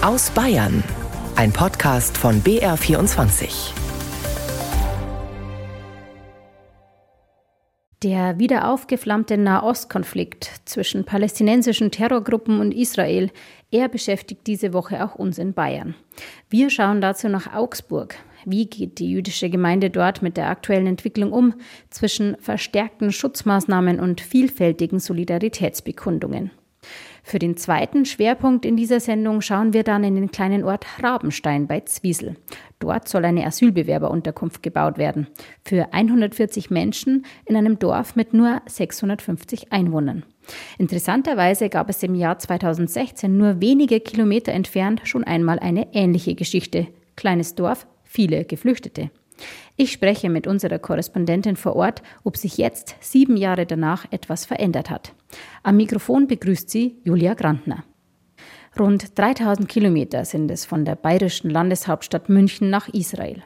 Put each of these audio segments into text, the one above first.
Aus Bayern. Ein Podcast von BR24. Der wieder aufgeflammte Nahostkonflikt zwischen palästinensischen Terrorgruppen und Israel, er beschäftigt diese Woche auch uns in Bayern. Wir schauen dazu nach Augsburg. Wie geht die jüdische Gemeinde dort mit der aktuellen Entwicklung um zwischen verstärkten Schutzmaßnahmen und vielfältigen Solidaritätsbekundungen? Für den zweiten Schwerpunkt in dieser Sendung schauen wir dann in den kleinen Ort Rabenstein bei Zwiesel. Dort soll eine Asylbewerberunterkunft gebaut werden. Für 140 Menschen in einem Dorf mit nur 650 Einwohnern. Interessanterweise gab es im Jahr 2016 nur wenige Kilometer entfernt schon einmal eine ähnliche Geschichte. Kleines Dorf, viele Geflüchtete. Ich spreche mit unserer Korrespondentin vor Ort, ob sich jetzt, sieben Jahre danach, etwas verändert hat. Am Mikrofon begrüßt sie Julia Grantner. Rund 3000 Kilometer sind es von der bayerischen Landeshauptstadt München nach Israel.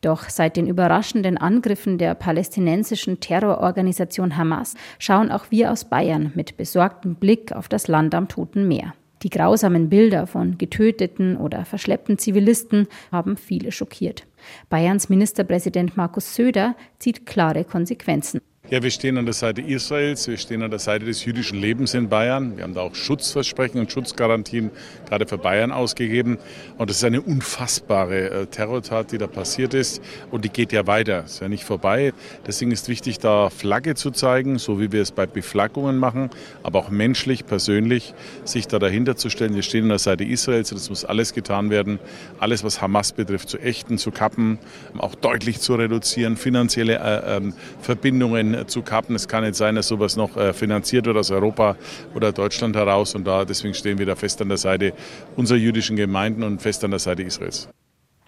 Doch seit den überraschenden Angriffen der palästinensischen Terrororganisation Hamas schauen auch wir aus Bayern mit besorgtem Blick auf das Land am Toten Meer. Die grausamen Bilder von getöteten oder verschleppten Zivilisten haben viele schockiert. Bayerns Ministerpräsident Markus Söder zieht klare Konsequenzen. Ja, wir stehen an der Seite Israels, wir stehen an der Seite des jüdischen Lebens in Bayern. Wir haben da auch Schutzversprechen und Schutzgarantien gerade für Bayern ausgegeben. Und es ist eine unfassbare äh, Terrortat, die da passiert ist. Und die geht ja weiter, ist ja nicht vorbei. Deswegen ist wichtig, da Flagge zu zeigen, so wie wir es bei Beflaggungen machen, aber auch menschlich, persönlich, sich da dahinter zu stellen. Wir stehen an der Seite Israels und es muss alles getan werden, alles, was Hamas betrifft, zu ächten, zu kappen, auch deutlich zu reduzieren, finanzielle äh, äh, Verbindungen zu kappen. Es kann nicht sein, dass sowas noch äh, finanziert wird aus Europa oder Deutschland heraus. Und da deswegen stehen wir da fest an der Seite unserer jüdischen Gemeinden und fest an der Seite Israels.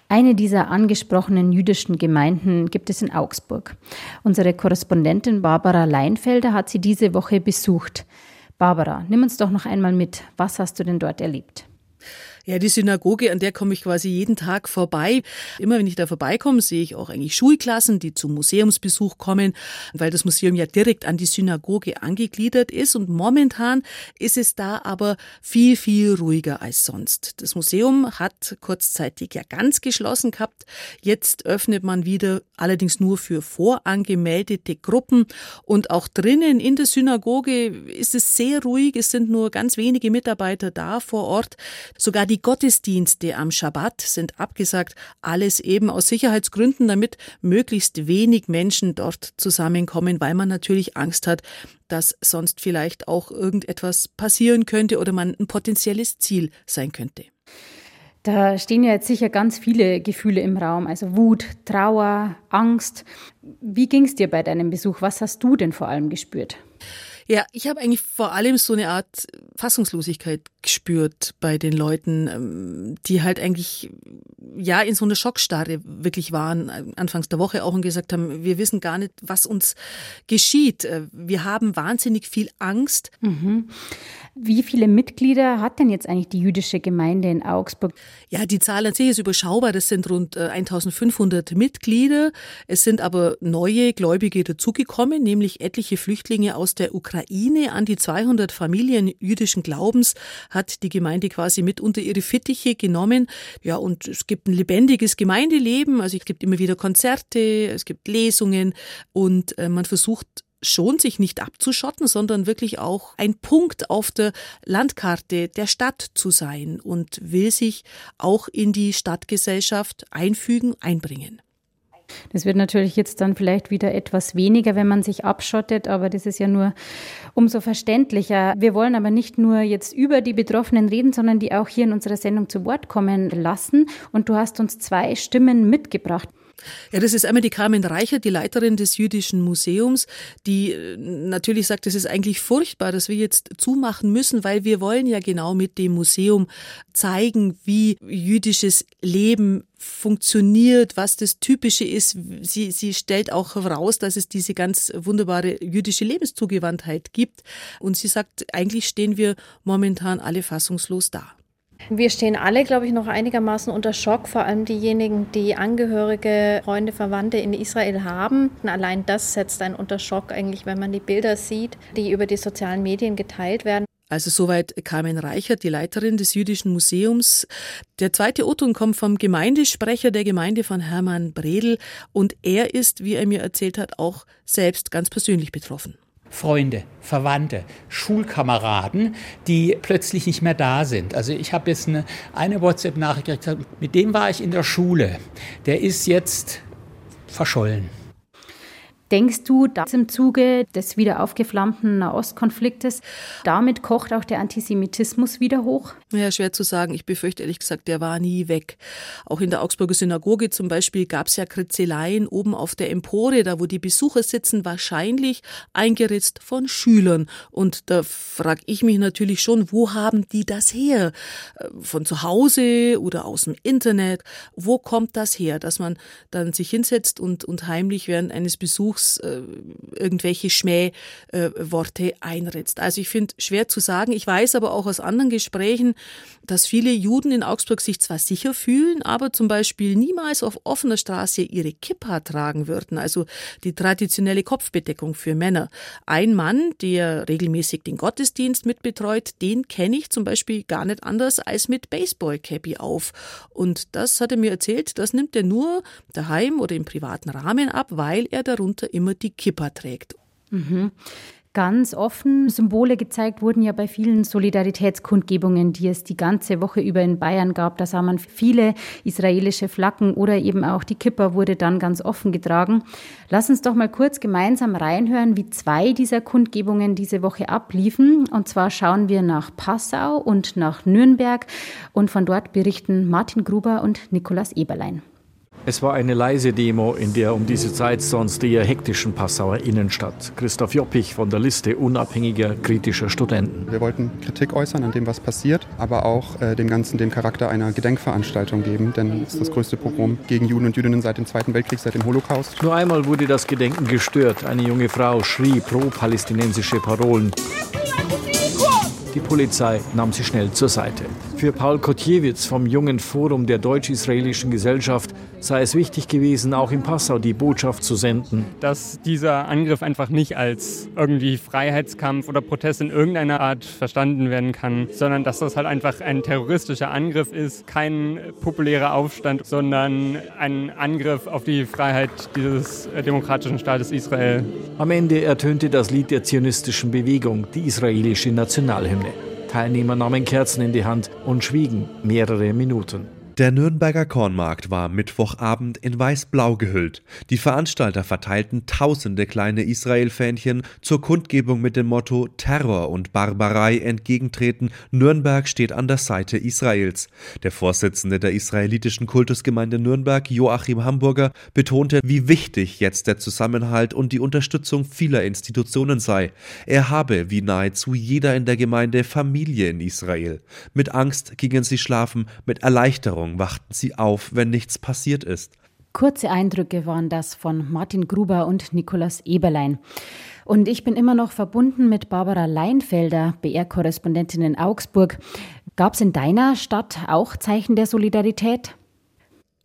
Eine dieser angesprochenen jüdischen Gemeinden gibt es in Augsburg. Unsere Korrespondentin Barbara Leinfelder hat sie diese Woche besucht. Barbara, nimm uns doch noch einmal mit. Was hast du denn dort erlebt? Ja, die Synagoge, an der komme ich quasi jeden Tag vorbei. Immer wenn ich da vorbeikomme, sehe ich auch eigentlich Schulklassen, die zum Museumsbesuch kommen, weil das Museum ja direkt an die Synagoge angegliedert ist. Und momentan ist es da aber viel, viel ruhiger als sonst. Das Museum hat kurzzeitig ja ganz geschlossen gehabt. Jetzt öffnet man wieder, allerdings nur für vorangemeldete Gruppen. Und auch drinnen in der Synagoge ist es sehr ruhig. Es sind nur ganz wenige Mitarbeiter da vor Ort. Sogar die die Gottesdienste am Schabbat sind abgesagt, alles eben aus Sicherheitsgründen, damit möglichst wenig Menschen dort zusammenkommen, weil man natürlich Angst hat, dass sonst vielleicht auch irgendetwas passieren könnte oder man ein potenzielles Ziel sein könnte. Da stehen ja jetzt sicher ganz viele Gefühle im Raum, also Wut, Trauer, Angst. Wie ging es dir bei deinem Besuch? Was hast du denn vor allem gespürt? Ja, ich habe eigentlich vor allem so eine Art Fassungslosigkeit gespürt bei den Leuten, ähm, die halt eigentlich ja in so einer Schockstarre wirklich waren, äh, anfangs der Woche auch und gesagt haben, wir wissen gar nicht, was uns geschieht. Äh, wir haben wahnsinnig viel Angst. Mhm. Wie viele Mitglieder hat denn jetzt eigentlich die jüdische Gemeinde in Augsburg? Ja, die Zahl an sich ist überschaubar. Das sind rund 1500 äh, Mitglieder. Es sind aber neue Gläubige dazugekommen, nämlich etliche Flüchtlinge aus der Ukraine. An die 200 Familien jüdischen Glaubens hat die Gemeinde quasi mit unter ihre Fittiche genommen. Ja, und es gibt ein lebendiges Gemeindeleben. Also es gibt immer wieder Konzerte, es gibt Lesungen und äh, man versucht schon sich nicht abzuschotten, sondern wirklich auch ein Punkt auf der Landkarte der Stadt zu sein und will sich auch in die Stadtgesellschaft einfügen, einbringen. Das wird natürlich jetzt dann vielleicht wieder etwas weniger, wenn man sich abschottet, aber das ist ja nur umso verständlicher. Wir wollen aber nicht nur jetzt über die Betroffenen reden, sondern die auch hier in unserer Sendung zu Wort kommen lassen. Und du hast uns zwei Stimmen mitgebracht. Ja, das ist einmal die Carmen Reichert, die Leiterin des Jüdischen Museums, die äh, natürlich sagt, es ist eigentlich furchtbar, dass wir jetzt zumachen müssen, weil wir wollen ja genau mit dem Museum zeigen, wie jüdisches Leben funktioniert, was das Typische ist. Sie, sie stellt auch heraus, dass es diese ganz wunderbare jüdische Lebenszugewandtheit gibt. Und sie sagt, eigentlich stehen wir momentan alle fassungslos da. Wir stehen alle, glaube ich, noch einigermaßen unter Schock, vor allem diejenigen, die Angehörige, Freunde, Verwandte in Israel haben. Allein das setzt einen unter Schock eigentlich, wenn man die Bilder sieht, die über die sozialen Medien geteilt werden. Also soweit Carmen Reichert, die Leiterin des Jüdischen Museums. Der zweite O-Ton kommt vom Gemeindesprecher der Gemeinde von Hermann Bredel und er ist, wie er mir erzählt hat, auch selbst ganz persönlich betroffen. Freunde, Verwandte, Schulkameraden, die plötzlich nicht mehr da sind. Also ich habe jetzt eine, eine WhatsApp-Nachricht gekriegt, mit dem war ich in der Schule. Der ist jetzt verschollen. Denkst du, dass im Zuge des wieder aufgeflammten Nahostkonfliktes, damit kocht auch der Antisemitismus wieder hoch? Ja, schwer zu sagen. Ich befürchte ehrlich gesagt, der war nie weg. Auch in der Augsburger Synagoge zum Beispiel gab es ja Kritzeleien oben auf der Empore, da wo die Besucher sitzen, wahrscheinlich eingeritzt von Schülern. Und da frage ich mich natürlich schon, wo haben die das her? Äh, von zu Hause oder aus dem Internet? Wo kommt das her, dass man dann sich hinsetzt und, und heimlich während eines Besuchs äh, irgendwelche Schmähworte äh, einritzt. Also ich finde schwer zu sagen. Ich weiß aber auch aus anderen Gesprächen, dass viele Juden in Augsburg sich zwar sicher fühlen, aber zum Beispiel niemals auf offener Straße ihre Kippa tragen würden, also die traditionelle Kopfbedeckung für Männer. Ein Mann, der regelmäßig den Gottesdienst mitbetreut, den kenne ich zum Beispiel gar nicht anders als mit Baseball-Cappy auf. Und das hat er mir erzählt, das nimmt er nur daheim oder im privaten Rahmen ab, weil er darunter immer die Kippa trägt. Mhm. Ganz offen Symbole gezeigt wurden ja bei vielen Solidaritätskundgebungen, die es die ganze Woche über in Bayern gab. Da sah man viele israelische Flaggen oder eben auch die Kippa wurde dann ganz offen getragen. Lass uns doch mal kurz gemeinsam reinhören, wie zwei dieser Kundgebungen diese Woche abliefen. Und zwar schauen wir nach Passau und nach Nürnberg und von dort berichten Martin Gruber und Nikolaus Eberlein. Es war eine leise Demo in der um diese Zeit sonst eher hektischen Passauer Innenstadt. Christoph Joppich von der Liste unabhängiger kritischer Studenten. Wir wollten Kritik äußern an dem, was passiert, aber auch äh, dem Ganzen den Charakter einer Gedenkveranstaltung geben, denn es ist das größte Pogrom gegen Juden und Jüdinnen seit dem Zweiten Weltkrieg, seit dem Holocaust. Nur einmal wurde das Gedenken gestört. Eine junge Frau schrie pro-palästinensische Parolen. Die Polizei nahm sie schnell zur Seite. Für Paul Kotjewitz vom Jungen Forum der Deutsch-Israelischen Gesellschaft sei es wichtig gewesen, auch in Passau die Botschaft zu senden. Dass dieser Angriff einfach nicht als irgendwie Freiheitskampf oder Protest in irgendeiner Art verstanden werden kann, sondern dass das halt einfach ein terroristischer Angriff ist, kein populärer Aufstand, sondern ein Angriff auf die Freiheit dieses demokratischen Staates Israel. Am Ende ertönte das Lied der zionistischen Bewegung, die israelische Nationalhymne. Teilnehmer nahmen Kerzen in die Hand und schwiegen mehrere Minuten. Der Nürnberger Kornmarkt war Mittwochabend in weiß-blau gehüllt. Die Veranstalter verteilten tausende kleine Israel-Fähnchen zur Kundgebung mit dem Motto Terror und Barbarei entgegentreten. Nürnberg steht an der Seite Israels. Der Vorsitzende der israelitischen Kultusgemeinde Nürnberg, Joachim Hamburger, betonte, wie wichtig jetzt der Zusammenhalt und die Unterstützung vieler Institutionen sei. Er habe, wie nahezu jeder in der Gemeinde, Familie in Israel. Mit Angst gingen sie schlafen, mit Erleichterung Erinnerung wachten sie auf, wenn nichts passiert ist. Kurze Eindrücke waren das von Martin Gruber und Nikolaus Eberlein. Und ich bin immer noch verbunden mit Barbara Leinfelder, BR-Korrespondentin in Augsburg. Gab es in deiner Stadt auch Zeichen der Solidarität?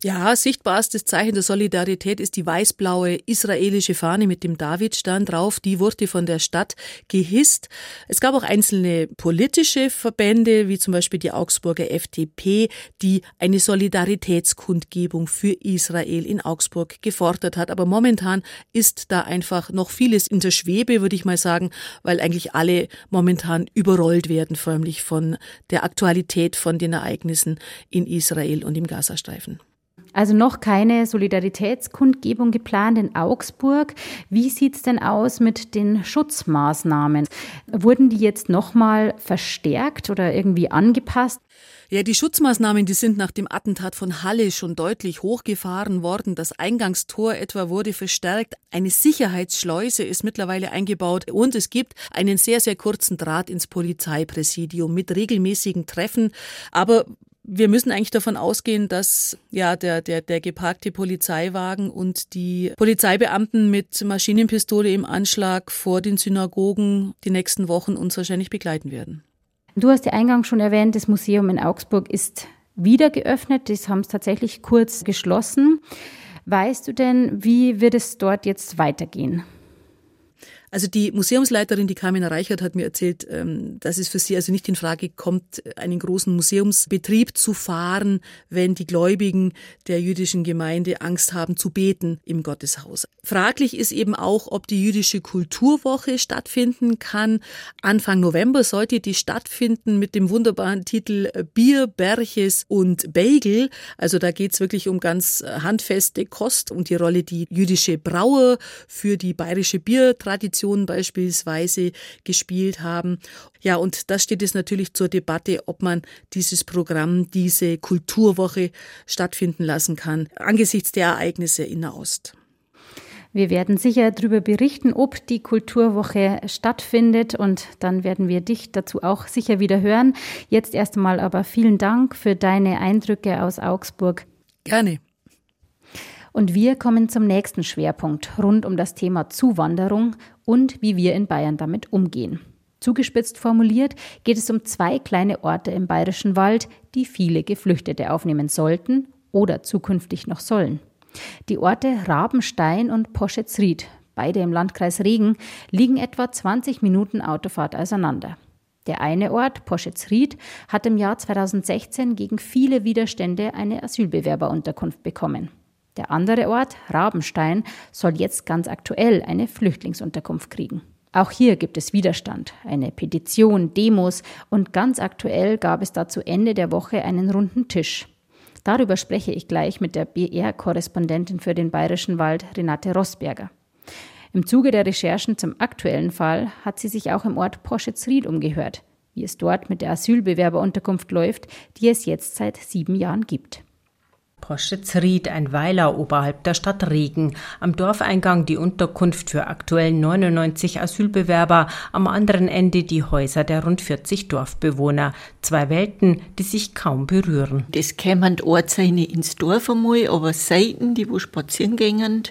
Ja, sichtbarstes Zeichen der Solidarität ist die weiß-blaue israelische Fahne mit dem Davidstern drauf. Die wurde von der Stadt gehisst. Es gab auch einzelne politische Verbände, wie zum Beispiel die Augsburger FDP, die eine Solidaritätskundgebung für Israel in Augsburg gefordert hat. Aber momentan ist da einfach noch vieles in der Schwebe, würde ich mal sagen, weil eigentlich alle momentan überrollt werden, förmlich von der Aktualität von den Ereignissen in Israel und im Gazastreifen. Also noch keine Solidaritätskundgebung geplant in Augsburg. Wie sieht es denn aus mit den Schutzmaßnahmen? Wurden die jetzt nochmal verstärkt oder irgendwie angepasst? Ja, die Schutzmaßnahmen, die sind nach dem Attentat von Halle schon deutlich hochgefahren worden. Das Eingangstor etwa wurde verstärkt. Eine Sicherheitsschleuse ist mittlerweile eingebaut und es gibt einen sehr, sehr kurzen Draht ins Polizeipräsidium mit regelmäßigen Treffen. Aber wir müssen eigentlich davon ausgehen, dass ja der, der, der geparkte Polizeiwagen und die Polizeibeamten mit Maschinenpistole im Anschlag vor den Synagogen die nächsten Wochen uns wahrscheinlich begleiten werden. Du hast ja eingangs schon erwähnt, das Museum in Augsburg ist wieder geöffnet. Das haben es tatsächlich kurz geschlossen. Weißt du denn, wie wird es dort jetzt weitergehen? Also die Museumsleiterin, die Carmina Reichert, hat mir erzählt, ähm, dass es für sie also nicht in Frage kommt, einen großen Museumsbetrieb zu fahren, wenn die Gläubigen der jüdischen Gemeinde Angst haben zu beten im Gotteshaus. Fraglich ist eben auch, ob die jüdische Kulturwoche stattfinden kann. Anfang November sollte die stattfinden mit dem wunderbaren Titel Bier, Berches und Bagel. Also da geht's wirklich um ganz handfeste Kost und die Rolle, die jüdische Brauer für die bayerische Biertradition Generation beispielsweise gespielt haben. Ja, und da steht es natürlich zur Debatte, ob man dieses Programm, diese Kulturwoche stattfinden lassen kann, angesichts der Ereignisse in Nahost. Wir werden sicher darüber berichten, ob die Kulturwoche stattfindet und dann werden wir dich dazu auch sicher wieder hören. Jetzt erst einmal aber vielen Dank für deine Eindrücke aus Augsburg. Gerne. Und wir kommen zum nächsten Schwerpunkt rund um das Thema Zuwanderung und wie wir in Bayern damit umgehen. Zugespitzt formuliert geht es um zwei kleine Orte im Bayerischen Wald, die viele Geflüchtete aufnehmen sollten oder zukünftig noch sollen. Die Orte Rabenstein und Poschetzried, beide im Landkreis Regen, liegen etwa 20 Minuten Autofahrt auseinander. Der eine Ort, Poschetzried, hat im Jahr 2016 gegen viele Widerstände eine Asylbewerberunterkunft bekommen. Der andere Ort, Rabenstein, soll jetzt ganz aktuell eine Flüchtlingsunterkunft kriegen. Auch hier gibt es Widerstand, eine Petition, Demos und ganz aktuell gab es dazu Ende der Woche einen runden Tisch. Darüber spreche ich gleich mit der BR-Korrespondentin für den Bayerischen Wald, Renate Rosberger. Im Zuge der Recherchen zum aktuellen Fall hat sie sich auch im Ort Poschetsried umgehört, wie es dort mit der Asylbewerberunterkunft läuft, die es jetzt seit sieben Jahren gibt. Poschitz-Ried, ein Weiler oberhalb der Stadt Regen. Am Dorfeingang die Unterkunft für aktuell 99 Asylbewerber, am anderen Ende die Häuser der rund 40 Dorfbewohner. Zwei Welten, die sich kaum berühren. Das kämen Ortseine ins Dorf einmal, aber Seiten, die wo spazieren gingen.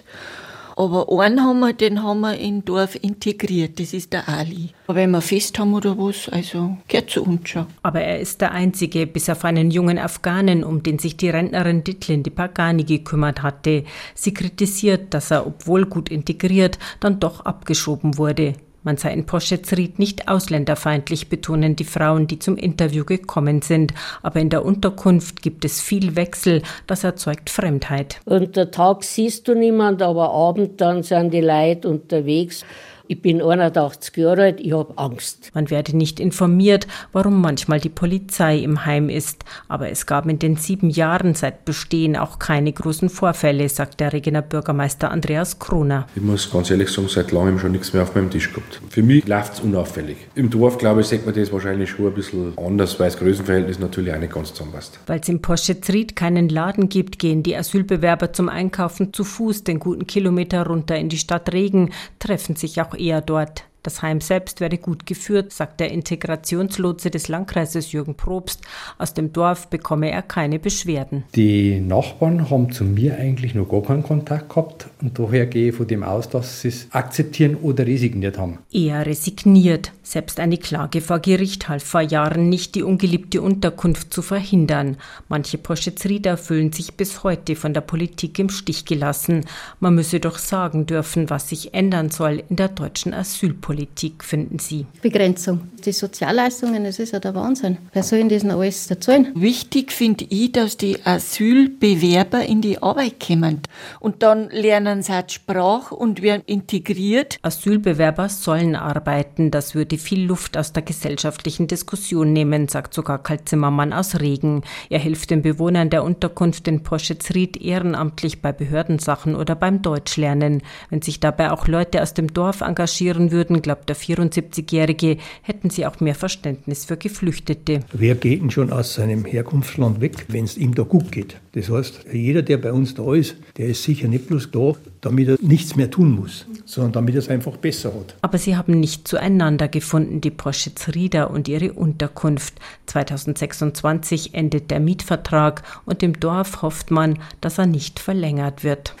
Aber einen haben wir, den haben wir in Dorf integriert, das ist der Ali. Aber wenn wir Fest haben oder was, also gehört zu uns schon. Aber er ist der Einzige, bis auf einen jungen Afghanen, um den sich die Rentnerin Ditlin de Pagani gekümmert hatte. Sie kritisiert, dass er, obwohl gut integriert, dann doch abgeschoben wurde. Man sei in Poschetsried nicht ausländerfeindlich, betonen die Frauen, die zum Interview gekommen sind. Aber in der Unterkunft gibt es viel Wechsel. Das erzeugt Fremdheit. Unter Tag siehst du niemand, aber abend dann sind die Leute unterwegs. Ich bin 81 Jahre alt, ich habe Angst. Man werde nicht informiert, warum manchmal die Polizei im Heim ist. Aber es gab in den sieben Jahren seit Bestehen auch keine großen Vorfälle, sagt der Regener Bürgermeister Andreas Kroner. Ich muss ganz ehrlich sagen, seit langem schon nichts mehr auf meinem Tisch gehabt. Für mich läuft es unauffällig. Im Dorf, glaube ich, sieht man das wahrscheinlich schon ein bisschen anders, weil das Größenverhältnis natürlich auch nicht ganz zusammenpasst. Weil es im Poschezried keinen Laden gibt, gehen die Asylbewerber zum Einkaufen zu Fuß den guten Kilometer runter in die Stadt Regen, treffen sich auch eher dort. Das Heim selbst werde gut geführt, sagt der Integrationslotse des Landkreises Jürgen Probst. Aus dem Dorf bekomme er keine Beschwerden. Die Nachbarn haben zu mir eigentlich noch gar keinen Kontakt gehabt und daher gehe ich von dem aus, dass sie es akzeptieren oder resigniert haben. Er resigniert. Selbst eine Klage vor Gericht half vor Jahren nicht, die ungeliebte Unterkunft zu verhindern. Manche Poschezrieder fühlen sich bis heute von der Politik im Stich gelassen. Man müsse doch sagen dürfen, was sich ändern soll in der deutschen Asylpolitik. Politik, finden Sie? Begrenzung. Die Sozialleistungen, das ist ja der Wahnsinn. Wer soll das noch alles zahlen? Wichtig finde ich, dass die Asylbewerber in die Arbeit kommen. Und dann lernen sie halt Sprache und werden integriert. Asylbewerber sollen arbeiten. Das würde viel Luft aus der gesellschaftlichen Diskussion nehmen, sagt sogar Karl Zimmermann aus Regen. Er hilft den Bewohnern der Unterkunft in Poschetsried ehrenamtlich bei Behördensachen oder beim Deutschlernen. Wenn sich dabei auch Leute aus dem Dorf engagieren würden, glaubt der 74-Jährige, hätten sie auch mehr Verständnis für Geflüchtete. Wer geht denn schon aus seinem Herkunftsland weg, wenn es ihm da gut geht? Das heißt, jeder, der bei uns da ist, der ist sicher nicht bloß da, damit er nichts mehr tun muss, sondern damit er es einfach besser hat. Aber sie haben nicht zueinander gefunden, die Poschitz-Rieder und ihre Unterkunft. 2026 endet der Mietvertrag und im Dorf hofft man, dass er nicht verlängert wird.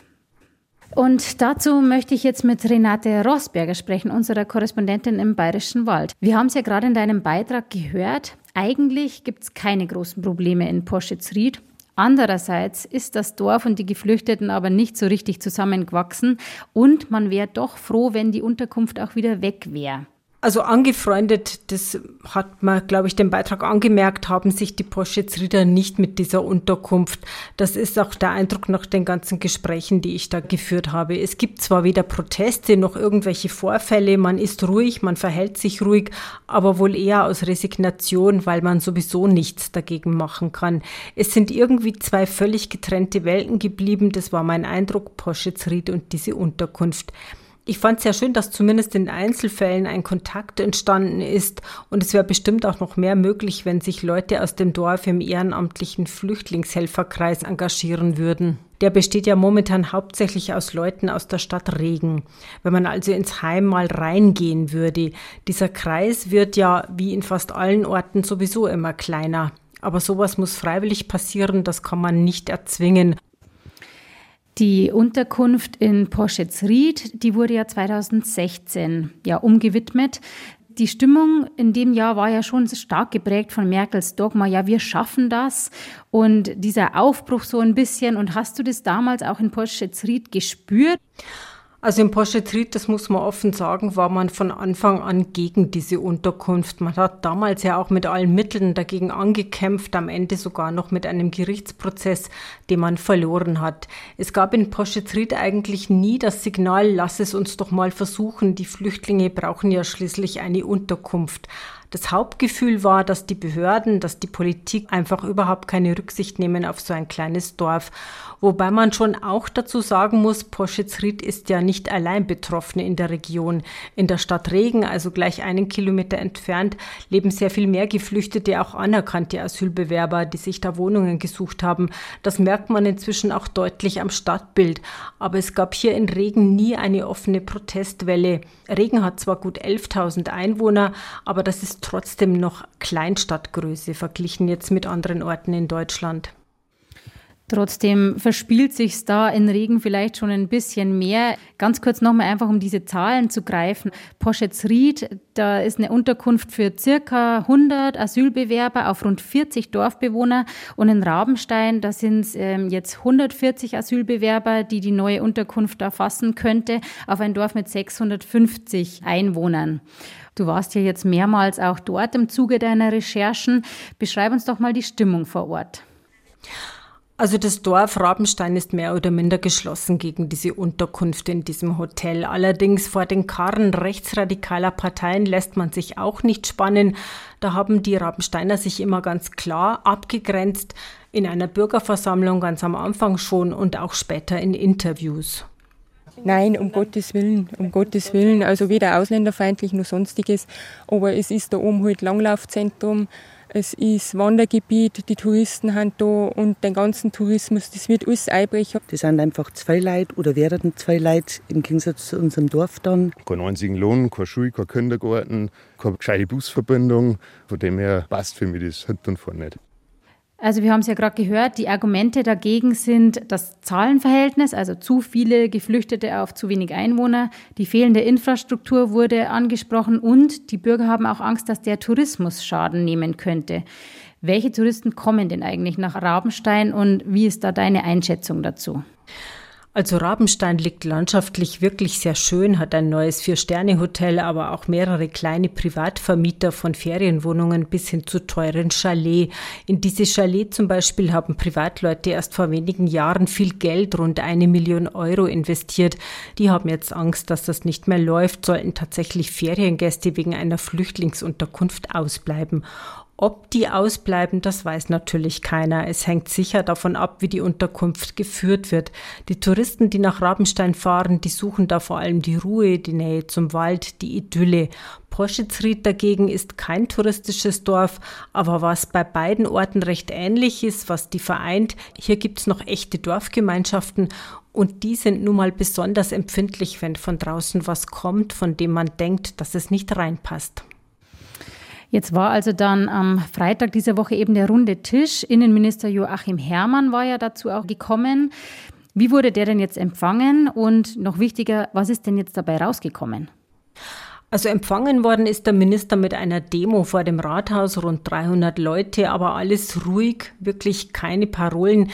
Und dazu möchte ich jetzt mit Renate Rosberger sprechen, unserer Korrespondentin im Bayerischen Wald. Wir haben es ja gerade in deinem Beitrag gehört. Eigentlich gibt es keine großen Probleme in Poschitz-Ried. Andererseits ist das Dorf und die Geflüchteten aber nicht so richtig zusammengewachsen und man wäre doch froh, wenn die Unterkunft auch wieder weg wäre. Also angefreundet, das hat man, glaube ich, den Beitrag angemerkt, haben sich die Poschetsrieder nicht mit dieser Unterkunft. Das ist auch der Eindruck nach den ganzen Gesprächen, die ich da geführt habe. Es gibt zwar weder Proteste noch irgendwelche Vorfälle, man ist ruhig, man verhält sich ruhig, aber wohl eher aus Resignation, weil man sowieso nichts dagegen machen kann. Es sind irgendwie zwei völlig getrennte Welten geblieben, das war mein Eindruck, Poschetsried und diese Unterkunft. Ich fand es sehr schön, dass zumindest in Einzelfällen ein Kontakt entstanden ist und es wäre bestimmt auch noch mehr möglich, wenn sich Leute aus dem Dorf im ehrenamtlichen Flüchtlingshelferkreis engagieren würden. Der besteht ja momentan hauptsächlich aus Leuten aus der Stadt Regen. Wenn man also ins Heim mal reingehen würde, dieser Kreis wird ja wie in fast allen Orten sowieso immer kleiner. Aber sowas muss freiwillig passieren, das kann man nicht erzwingen. Die Unterkunft in Porschetsried, die wurde ja 2016 ja umgewidmet. Die Stimmung in dem Jahr war ja schon stark geprägt von Merkels Dogma, ja, wir schaffen das. Und dieser Aufbruch so ein bisschen. Und hast du das damals auch in Porschetsried gespürt? Also im Portrait, das muss man offen sagen, war man von Anfang an gegen diese Unterkunft. Man hat damals ja auch mit allen Mitteln dagegen angekämpft, am Ende sogar noch mit einem Gerichtsprozess, den man verloren hat. Es gab in Portrait eigentlich nie das Signal, lass es uns doch mal versuchen, die Flüchtlinge brauchen ja schließlich eine Unterkunft. Das Hauptgefühl war, dass die Behörden, dass die Politik einfach überhaupt keine Rücksicht nehmen auf so ein kleines Dorf. Wobei man schon auch dazu sagen muss, Poschetsried ist ja nicht allein Betroffene in der Region. In der Stadt Regen, also gleich einen Kilometer entfernt, leben sehr viel mehr Geflüchtete, auch anerkannte Asylbewerber, die sich da Wohnungen gesucht haben. Das merkt man inzwischen auch deutlich am Stadtbild. Aber es gab hier in Regen nie eine offene Protestwelle. Regen hat zwar gut 11.000 Einwohner, aber das ist trotzdem noch Kleinstadtgröße verglichen jetzt mit anderen Orten in Deutschland. Trotzdem verspielt sich da in Regen vielleicht schon ein bisschen mehr. Ganz kurz nochmal einfach, um diese Zahlen zu greifen. Poschetsried, da ist eine Unterkunft für circa 100 Asylbewerber auf rund 40 Dorfbewohner. Und in Rabenstein, da sind es ähm, jetzt 140 Asylbewerber, die die neue Unterkunft erfassen könnte, auf ein Dorf mit 650 Einwohnern. Du warst ja jetzt mehrmals auch dort im Zuge deiner Recherchen. Beschreib uns doch mal die Stimmung vor Ort. Also das Dorf Rabenstein ist mehr oder minder geschlossen gegen diese Unterkunft in diesem Hotel. Allerdings vor den Karren rechtsradikaler Parteien lässt man sich auch nicht spannen. Da haben die Rabensteiner sich immer ganz klar abgegrenzt, in einer Bürgerversammlung ganz am Anfang schon und auch später in Interviews. Nein, um Gottes Willen, um Gottes Willen. Also weder ausländerfeindlich noch sonstiges. Aber es ist da oben halt Langlaufzentrum. Es ist Wandergebiet, die Touristen sind da und den ganzen Tourismus, das wird alles einbrechen. Das sind einfach zwei Leute oder werden zwei Leute im Gegensatz zu unserem Dorf dann. Kein einzigen Lohn, keine Schule, kein Kindergarten, keine gescheite Busverbindung. Von dem her passt für mich das hinten und vorne nicht. Also wir haben es ja gerade gehört, die Argumente dagegen sind das Zahlenverhältnis, also zu viele Geflüchtete auf zu wenig Einwohner, die fehlende Infrastruktur wurde angesprochen und die Bürger haben auch Angst, dass der Tourismus Schaden nehmen könnte. Welche Touristen kommen denn eigentlich nach Rabenstein und wie ist da deine Einschätzung dazu? Also Rabenstein liegt landschaftlich wirklich sehr schön, hat ein neues Vier-Sterne-Hotel, aber auch mehrere kleine Privatvermieter von Ferienwohnungen bis hin zu teuren Chalet. In diese Chalet zum Beispiel haben Privatleute erst vor wenigen Jahren viel Geld, rund eine Million Euro investiert. Die haben jetzt Angst, dass das nicht mehr läuft, sollten tatsächlich Feriengäste wegen einer Flüchtlingsunterkunft ausbleiben. Ob die ausbleiben, das weiß natürlich keiner. Es hängt sicher davon ab, wie die Unterkunft geführt wird. Die Touristen, die nach Rabenstein fahren, die suchen da vor allem die Ruhe, die Nähe zum Wald, die Idylle. Poschetsried dagegen ist kein touristisches Dorf, aber was bei beiden Orten recht ähnlich ist, was die vereint, hier gibt's noch echte Dorfgemeinschaften und die sind nun mal besonders empfindlich, wenn von draußen was kommt, von dem man denkt, dass es nicht reinpasst. Jetzt war also dann am Freitag dieser Woche eben der runde Tisch. Innenminister Joachim Herrmann war ja dazu auch gekommen. Wie wurde der denn jetzt empfangen? Und noch wichtiger, was ist denn jetzt dabei rausgekommen? Also empfangen worden ist der Minister mit einer Demo vor dem Rathaus, rund 300 Leute, aber alles ruhig, wirklich keine Parolen.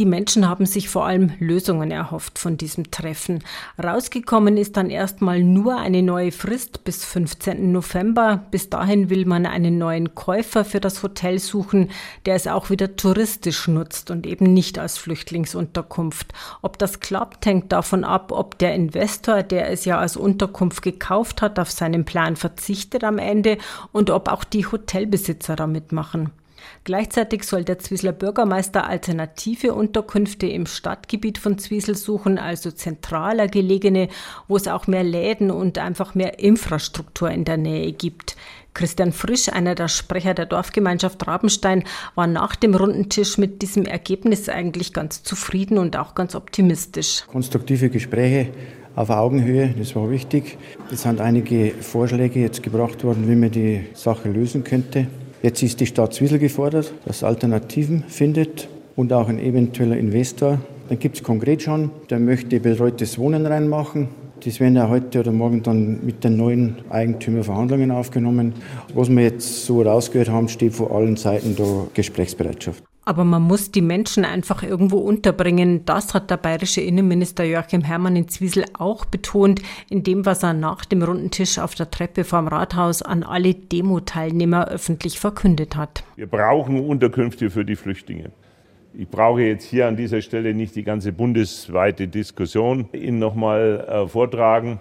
Die Menschen haben sich vor allem Lösungen erhofft von diesem Treffen. Rausgekommen ist dann erstmal nur eine neue Frist bis 15. November. Bis dahin will man einen neuen Käufer für das Hotel suchen, der es auch wieder touristisch nutzt und eben nicht als Flüchtlingsunterkunft. Ob das klappt, hängt davon ab, ob der Investor, der es ja als Unterkunft gekauft hat, auf seinen Plan verzichtet am Ende und ob auch die Hotelbesitzer damit machen. Gleichzeitig soll der Zwiesler Bürgermeister alternative Unterkünfte im Stadtgebiet von Zwiesel suchen, also zentraler gelegene, wo es auch mehr Läden und einfach mehr Infrastruktur in der Nähe gibt. Christian Frisch, einer der Sprecher der Dorfgemeinschaft Rabenstein, war nach dem runden Tisch mit diesem Ergebnis eigentlich ganz zufrieden und auch ganz optimistisch. Konstruktive Gespräche auf Augenhöhe, das war wichtig. Es sind einige Vorschläge jetzt gebracht worden, wie man die Sache lösen könnte. Jetzt ist die Stadt Zwiesel gefordert, dass Alternativen findet und auch ein eventueller Investor. Dann gibt es konkret schon, der möchte betreutes Wohnen reinmachen. Das werden ja heute oder morgen dann mit den neuen Eigentümern Verhandlungen aufgenommen. Was wir jetzt so rausgehört haben, steht vor allen Seiten da Gesprächsbereitschaft. Aber man muss die Menschen einfach irgendwo unterbringen. Das hat der bayerische Innenminister Joachim Herrmann in Zwiesel auch betont, in dem, was er nach dem runden Tisch auf der Treppe vorm Rathaus an alle Demo-Teilnehmer öffentlich verkündet hat. Wir brauchen Unterkünfte für die Flüchtlinge. Ich brauche jetzt hier an dieser Stelle nicht die ganze bundesweite Diskussion Ihnen nochmal äh, vortragen.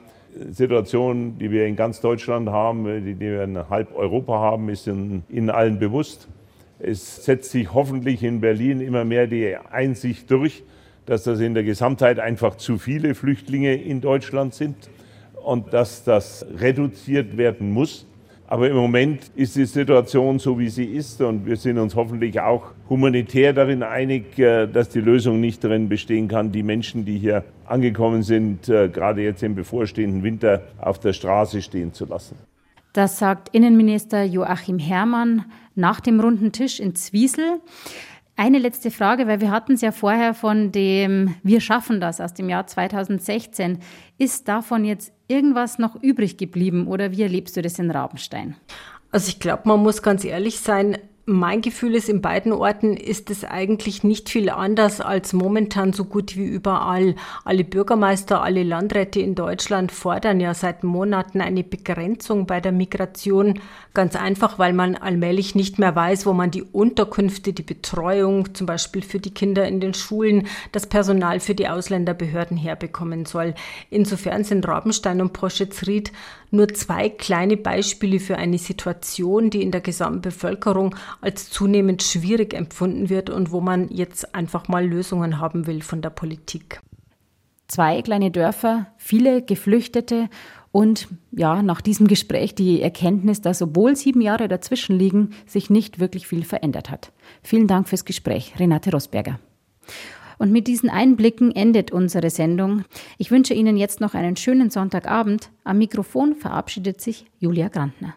Situation, die wir in ganz Deutschland haben, die wir in halb Europa haben, ist Ihnen allen bewusst. Es setzt sich hoffentlich in Berlin immer mehr die Einsicht durch, dass das in der Gesamtheit einfach zu viele Flüchtlinge in Deutschland sind und dass das reduziert werden muss. Aber im Moment ist die Situation so, wie sie ist und wir sind uns hoffentlich auch humanitär darin einig, äh, dass die Lösung nicht darin bestehen kann, die Menschen, die hier angekommen sind, äh, gerade jetzt im bevorstehenden Winter auf der Straße stehen zu lassen. Das sagt Innenminister Joachim Herrmann nach dem runden Tisch in Zwiesel. Eine letzte Frage, weil wir hatten es ja vorher von dem Wir schaffen das aus dem Jahr 2016. Ist davon jetzt irgendwas noch übrig geblieben oder wie erlebst du das in Rabenstein? Also ich glaube, man muss ganz ehrlich sein, mein Gefühl ist, in beiden Orten ist es eigentlich nicht viel anders als momentan so gut wie überall. Alle Bürgermeister, alle Landräte in Deutschland fordern ja seit Monaten eine Begrenzung bei der Migration. Ganz einfach, weil man allmählich nicht mehr weiß, wo man die Unterkünfte, die Betreuung, zum Beispiel für die Kinder in den Schulen, das Personal für die Ausländerbehörden herbekommen soll. Insofern sind Rabenstein und Proschitz-Ried nur zwei kleine Beispiele für eine Situation, die in der gesamten Bevölkerung als zunehmend schwierig empfunden wird und wo man jetzt einfach mal Lösungen haben will von der Politik. Zwei kleine Dörfer, viele Geflüchtete und ja, nach diesem Gespräch die Erkenntnis, dass obwohl sieben Jahre dazwischen liegen, sich nicht wirklich viel verändert hat. Vielen Dank fürs Gespräch, Renate Rosberger. Und mit diesen Einblicken endet unsere Sendung. Ich wünsche Ihnen jetzt noch einen schönen Sonntagabend. Am Mikrofon verabschiedet sich Julia Grantner.